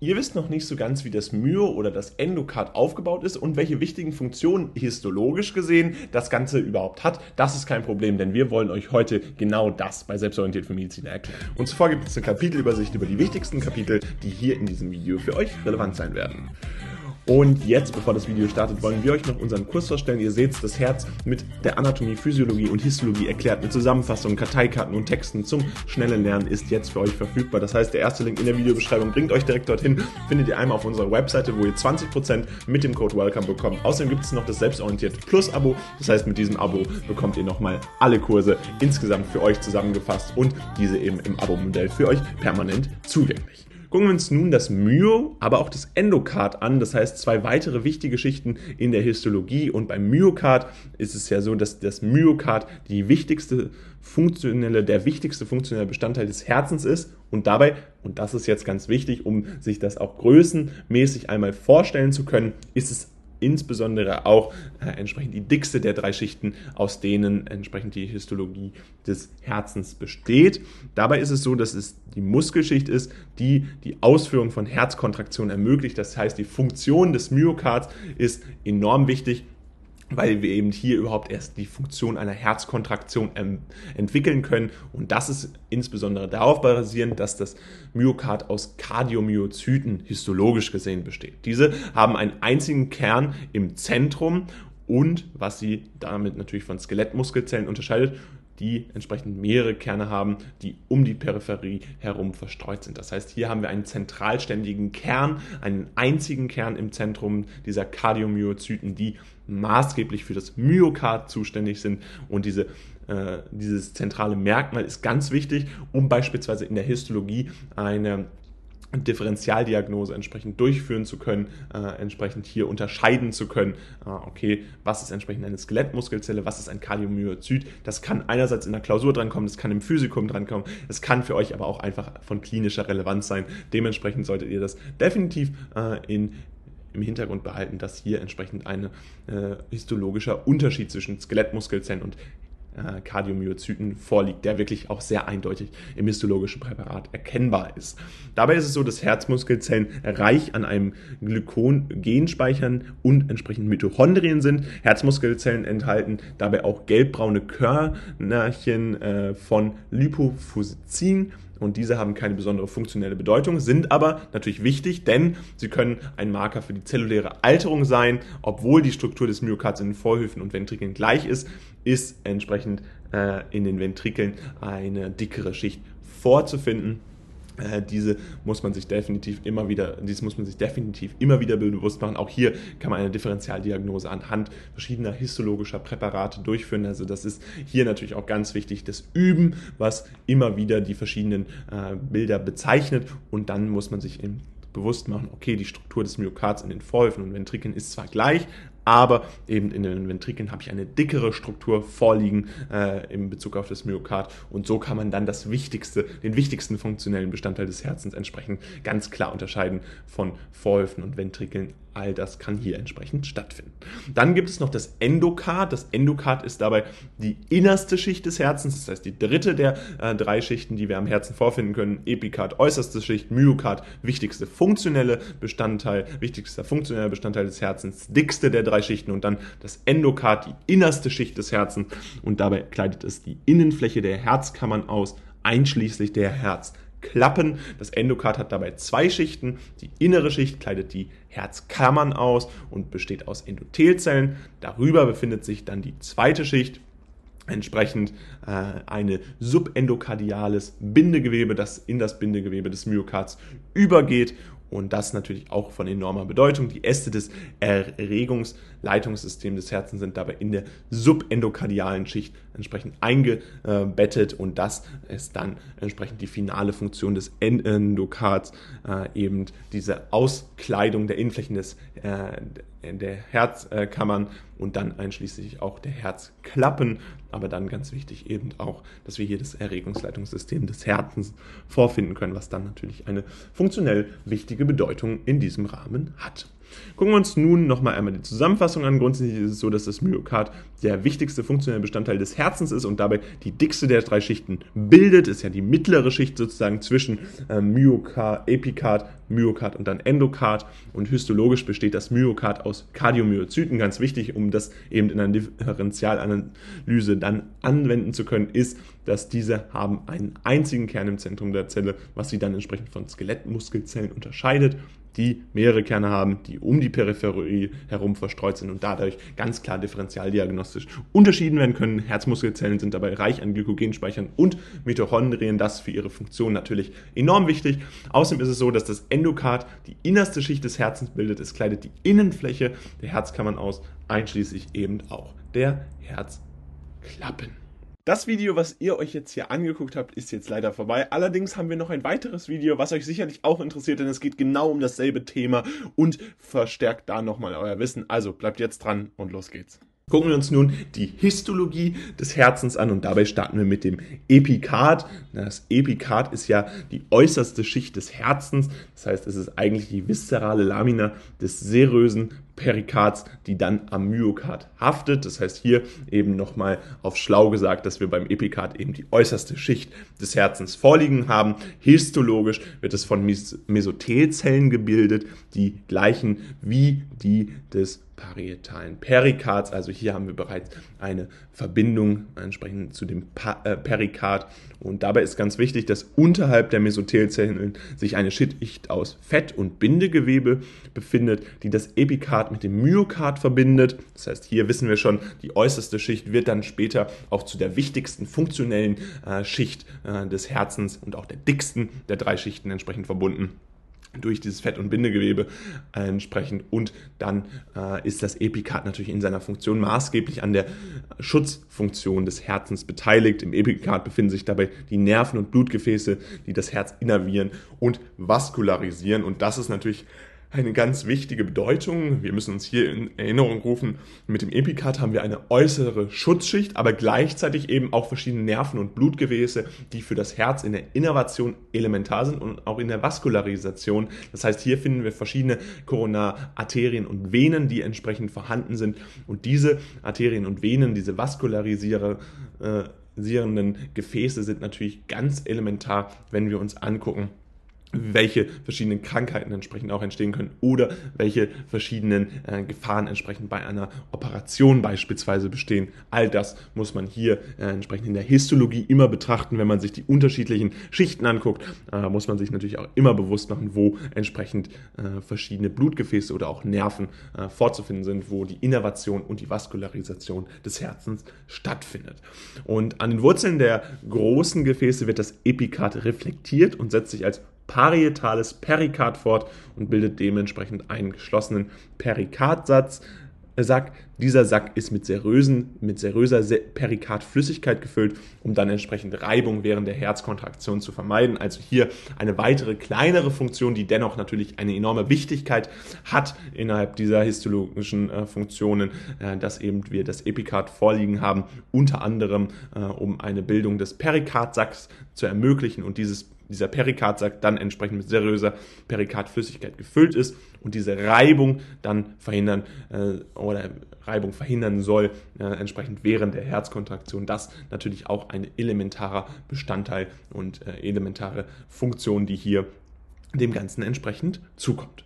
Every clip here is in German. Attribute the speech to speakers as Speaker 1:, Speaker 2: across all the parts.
Speaker 1: Ihr wisst noch nicht so ganz, wie das Myo oder das Endokard aufgebaut ist und welche wichtigen Funktionen histologisch gesehen das Ganze überhaupt hat. Das ist kein Problem, denn wir wollen euch heute genau das bei Selbstorientiert für Mediziner erklären. Und zuvor gibt es eine Kapitelübersicht über die wichtigsten Kapitel, die hier in diesem Video für euch relevant sein werden. Und jetzt, bevor das Video startet, wollen wir euch noch unseren Kurs vorstellen. Ihr seht das Herz mit der Anatomie, Physiologie und Histologie erklärt, mit Zusammenfassungen, Karteikarten und Texten zum schnellen Lernen ist jetzt für euch verfügbar. Das heißt, der erste Link in der Videobeschreibung bringt euch direkt dorthin. Findet ihr einmal auf unserer Webseite, wo ihr 20% mit dem Code WELCOME bekommt. Außerdem gibt es noch das Selbstorientiert Plus Abo. Das heißt, mit diesem Abo bekommt ihr nochmal alle Kurse insgesamt für euch zusammengefasst und diese eben im Abo-Modell für euch permanent zugänglich. Gucken wir uns nun das Myo, aber auch das Endokard an. Das heißt, zwei weitere wichtige Schichten in der Histologie. Und beim Myokard ist es ja so, dass das Myokard die wichtigste funktionelle, der wichtigste funktionelle Bestandteil des Herzens ist. Und dabei, und das ist jetzt ganz wichtig, um sich das auch größenmäßig einmal vorstellen zu können, ist es insbesondere auch äh, entsprechend die dickste der drei Schichten, aus denen entsprechend die Histologie des Herzens besteht. Dabei ist es so, dass es die Muskelschicht ist, die die Ausführung von Herzkontraktionen ermöglicht. Das heißt, die Funktion des Myokards ist enorm wichtig weil wir eben hier überhaupt erst die Funktion einer Herzkontraktion ähm, entwickeln können. Und das ist insbesondere darauf basierend, dass das Myokard aus Kardiomyozyten histologisch gesehen besteht. Diese haben einen einzigen Kern im Zentrum und was sie damit natürlich von Skelettmuskelzellen unterscheidet, die entsprechend mehrere Kerne haben, die um die Peripherie herum verstreut sind. Das heißt, hier haben wir einen zentralständigen Kern, einen einzigen Kern im Zentrum dieser Kardiomyozyten, die maßgeblich für das Myokard zuständig sind und diese äh, dieses zentrale Merkmal ist ganz wichtig, um beispielsweise in der Histologie eine Differentialdiagnose entsprechend durchführen zu können, äh, entsprechend hier unterscheiden zu können, äh, okay, was ist entsprechend eine Skelettmuskelzelle, was ist ein Kardiomyozyt. Das kann einerseits in der Klausur drankommen, das kann im Physikum drankommen, das kann für euch aber auch einfach von klinischer Relevanz sein. Dementsprechend solltet ihr das definitiv äh, in im Hintergrund behalten, dass hier entsprechend ein äh, histologischer Unterschied zwischen Skelettmuskelzellen und äh, Kardiomyozyten vorliegt, der wirklich auch sehr eindeutig im histologischen Präparat erkennbar ist. Dabei ist es so, dass Herzmuskelzellen reich an einem Glykogen-Genspeichern und entsprechend Mitochondrien sind. Herzmuskelzellen enthalten dabei auch gelbbraune Körnerchen äh, von Lipofuscin und diese haben keine besondere funktionelle Bedeutung, sind aber natürlich wichtig, denn sie können ein Marker für die zelluläre Alterung sein. Obwohl die Struktur des Myokards in den Vorhöfen und Ventrikeln gleich ist, ist entsprechend äh, in den Ventrikeln eine dickere Schicht vorzufinden. Äh, diese muss man sich definitiv immer wieder, dies muss man sich definitiv immer wieder bewusst machen. Auch hier kann man eine Differentialdiagnose anhand verschiedener histologischer Präparate durchführen. Also das ist hier natürlich auch ganz wichtig, das Üben, was immer wieder die verschiedenen äh, Bilder bezeichnet. Und dann muss man sich eben bewusst machen, okay, die Struktur des Myokards in den Vorhöfen und Ventrikeln ist zwar gleich, aber eben in den Ventrikeln habe ich eine dickere Struktur vorliegen äh, in Bezug auf das Myokard und so kann man dann das wichtigste, den wichtigsten funktionellen Bestandteil des Herzens entsprechend ganz klar unterscheiden von Vorhöfen und Ventrikeln All das kann hier entsprechend stattfinden. Dann gibt es noch das Endokard. Das Endokard ist dabei die innerste Schicht des Herzens, das heißt die dritte der äh, drei Schichten, die wir am Herzen vorfinden können. Epikard, äußerste Schicht, Myokard, wichtigste funktionelle Bestandteil, wichtigster funktioneller Bestandteil des Herzens, dickste der drei Schichten und dann das Endokard, die innerste Schicht des Herzens und dabei kleidet es die Innenfläche der Herzkammern aus, einschließlich der Herz. Klappen. Das Endokard hat dabei zwei Schichten. Die innere Schicht kleidet die Herzkammern aus und besteht aus Endothelzellen. Darüber befindet sich dann die zweite Schicht, entsprechend äh, eine subendokardiales Bindegewebe, das in das Bindegewebe des Myokards übergeht und das natürlich auch von enormer Bedeutung. Die Äste des Erregungsleitungssystems des Herzens sind dabei in der subendokardialen Schicht entsprechend eingebettet und das ist dann entsprechend die finale Funktion des Endokards, äh, eben diese Auskleidung der Innenflächen des, äh, der Herzkammern und dann einschließlich auch der Herzklappen. Aber dann ganz wichtig eben auch, dass wir hier das Erregungsleitungssystem des Herzens vorfinden können, was dann natürlich eine funktionell wichtige Bedeutung in diesem Rahmen hat. Gucken wir uns nun nochmal einmal die Zusammenfassung an. Grundsätzlich ist es so, dass das Myokard der wichtigste funktionelle Bestandteil des Herzens ist und dabei die dickste der drei Schichten bildet. Ist ja die mittlere Schicht sozusagen zwischen äh, Myokard, Epikard, Myokard und dann Endokard. Und histologisch besteht das Myokard aus Kardiomyozyten. Ganz wichtig, um das eben in einer Differentialanalyse dann anwenden zu können, ist, dass diese haben einen einzigen Kern im Zentrum der Zelle, was sie dann entsprechend von Skelettmuskelzellen unterscheidet die mehrere Kerne haben, die um die Peripherie herum verstreut sind und dadurch ganz klar differentialdiagnostisch unterschieden werden können. Herzmuskelzellen sind dabei reich an Glykogenspeichern und Mitochondrien, das für ihre Funktion natürlich enorm wichtig. Außerdem ist es so, dass das Endokard die innerste Schicht des Herzens bildet. Es kleidet die Innenfläche der Herzkammern aus, einschließlich eben auch der Herzklappen. Das Video, was ihr euch jetzt hier angeguckt habt, ist jetzt leider vorbei. Allerdings haben wir noch ein weiteres Video, was euch sicherlich auch interessiert, denn es geht genau um dasselbe Thema und verstärkt da nochmal euer Wissen. Also bleibt jetzt dran und los geht's. Gucken wir uns nun die Histologie des Herzens an und dabei starten wir mit dem Epikard. Das Epikard ist ja die äußerste Schicht des Herzens, das heißt, es ist eigentlich die viszerale Lamina des serösen Perikards, die dann am Myokard haftet. Das heißt hier eben nochmal auf schlau gesagt, dass wir beim Epikard eben die äußerste Schicht des Herzens vorliegen haben. Histologisch wird es von Mesothelzellen gebildet, die gleichen wie die des parietalen Perikards. Also hier haben wir bereits eine Verbindung entsprechend zu dem pa äh, Perikard. Und dabei ist ganz wichtig, dass unterhalb der Mesothelzellen sich eine Schicht aus Fett- und Bindegewebe befindet, die das Epikard mit dem Myokard verbindet. Das heißt, hier wissen wir schon, die äußerste Schicht wird dann später auch zu der wichtigsten funktionellen äh, Schicht äh, des Herzens und auch der dicksten der drei Schichten entsprechend verbunden durch dieses Fett- und Bindegewebe äh, entsprechend. Und dann äh, ist das Epikard natürlich in seiner Funktion maßgeblich an der Schutzfunktion des Herzens beteiligt. Im Epikard befinden sich dabei die Nerven und Blutgefäße, die das Herz innervieren und vaskularisieren. Und das ist natürlich eine ganz wichtige Bedeutung. Wir müssen uns hier in Erinnerung rufen, mit dem Epikard haben wir eine äußere Schutzschicht, aber gleichzeitig eben auch verschiedene Nerven und Blutgewäße, die für das Herz in der Innervation elementar sind und auch in der Vaskularisation. Das heißt, hier finden wir verschiedene Koronararterien und Venen, die entsprechend vorhanden sind. Und diese Arterien und Venen, diese vaskularisierenden Gefäße sind natürlich ganz elementar, wenn wir uns angucken, welche verschiedenen Krankheiten entsprechend auch entstehen können oder welche verschiedenen äh, Gefahren entsprechend bei einer Operation beispielsweise bestehen. All das muss man hier äh, entsprechend in der Histologie immer betrachten. Wenn man sich die unterschiedlichen Schichten anguckt, äh, muss man sich natürlich auch immer bewusst machen, wo entsprechend äh, verschiedene Blutgefäße oder auch Nerven äh, vorzufinden sind, wo die Innervation und die Vaskularisation des Herzens stattfindet. Und an den Wurzeln der großen Gefäße wird das Epikard reflektiert und setzt sich als parietales Perikard fort und bildet dementsprechend einen geschlossenen Perikardsatz. Sack. Dieser Sack ist mit, serösen, mit seröser Perikardflüssigkeit gefüllt, um dann entsprechend Reibung während der Herzkontraktion zu vermeiden. Also hier eine weitere kleinere Funktion, die dennoch natürlich eine enorme Wichtigkeit hat innerhalb dieser histologischen äh, Funktionen, äh, dass eben wir das Epikard vorliegen haben, unter anderem äh, um eine Bildung des Perikardsacks zu ermöglichen und dieses dieser Perikardsack dann entsprechend mit seriöser Perikardflüssigkeit gefüllt ist und diese Reibung dann verhindern äh, oder Reibung verhindern soll, äh, entsprechend während der Herzkontraktion. Das natürlich auch ein elementarer Bestandteil und äh, elementare Funktion, die hier dem Ganzen entsprechend zukommt.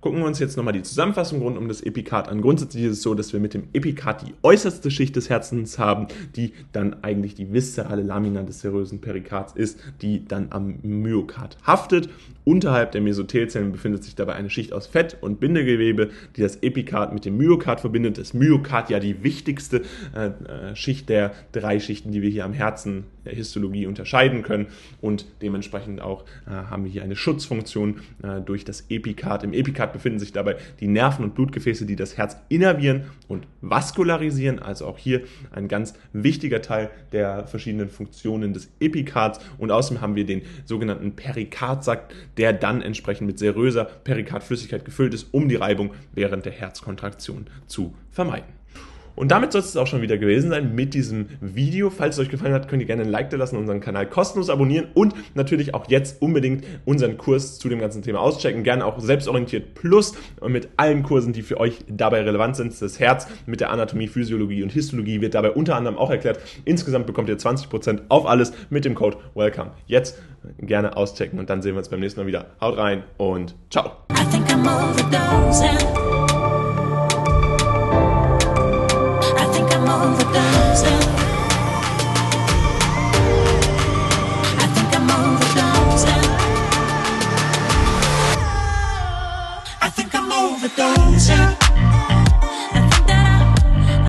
Speaker 1: Gucken wir uns jetzt nochmal die Zusammenfassung rund um das Epikard an. Grundsätzlich ist es so, dass wir mit dem Epikard die äußerste Schicht des Herzens haben, die dann eigentlich die viszerale Lamina des serösen Perikards ist, die dann am Myokard haftet. Unterhalb der Mesothelzellen befindet sich dabei eine Schicht aus Fett und Bindegewebe, die das Epikard mit dem Myokard verbindet. Das Myokard ja die wichtigste äh, äh Schicht der drei Schichten, die wir hier am Herzen der Histologie unterscheiden können. Und dementsprechend auch äh, haben wir hier eine Schutzfunktion äh, durch das Epikard. Im Epikard befinden sich dabei die Nerven und Blutgefäße, die das Herz innervieren und vaskularisieren. Also auch hier ein ganz wichtiger Teil der verschiedenen Funktionen des Epikards. Und außerdem haben wir den sogenannten Perikardsack, der dann entsprechend mit seröser Perikardflüssigkeit gefüllt ist, um die Reibung während der Herzkontraktion zu vermeiden. Und damit soll es auch schon wieder gewesen sein mit diesem Video. Falls es euch gefallen hat, könnt ihr gerne ein Like da lassen, unseren Kanal kostenlos abonnieren und natürlich auch jetzt unbedingt unseren Kurs zu dem ganzen Thema auschecken. Gerne auch selbstorientiert plus mit allen Kursen, die für euch dabei relevant sind. Das Herz mit der Anatomie, Physiologie und Histologie wird dabei unter anderem auch erklärt. Insgesamt bekommt ihr 20% auf alles mit dem Code WELCOME. Jetzt gerne auschecken und dann sehen wir uns beim nächsten Mal wieder. Haut rein und ciao.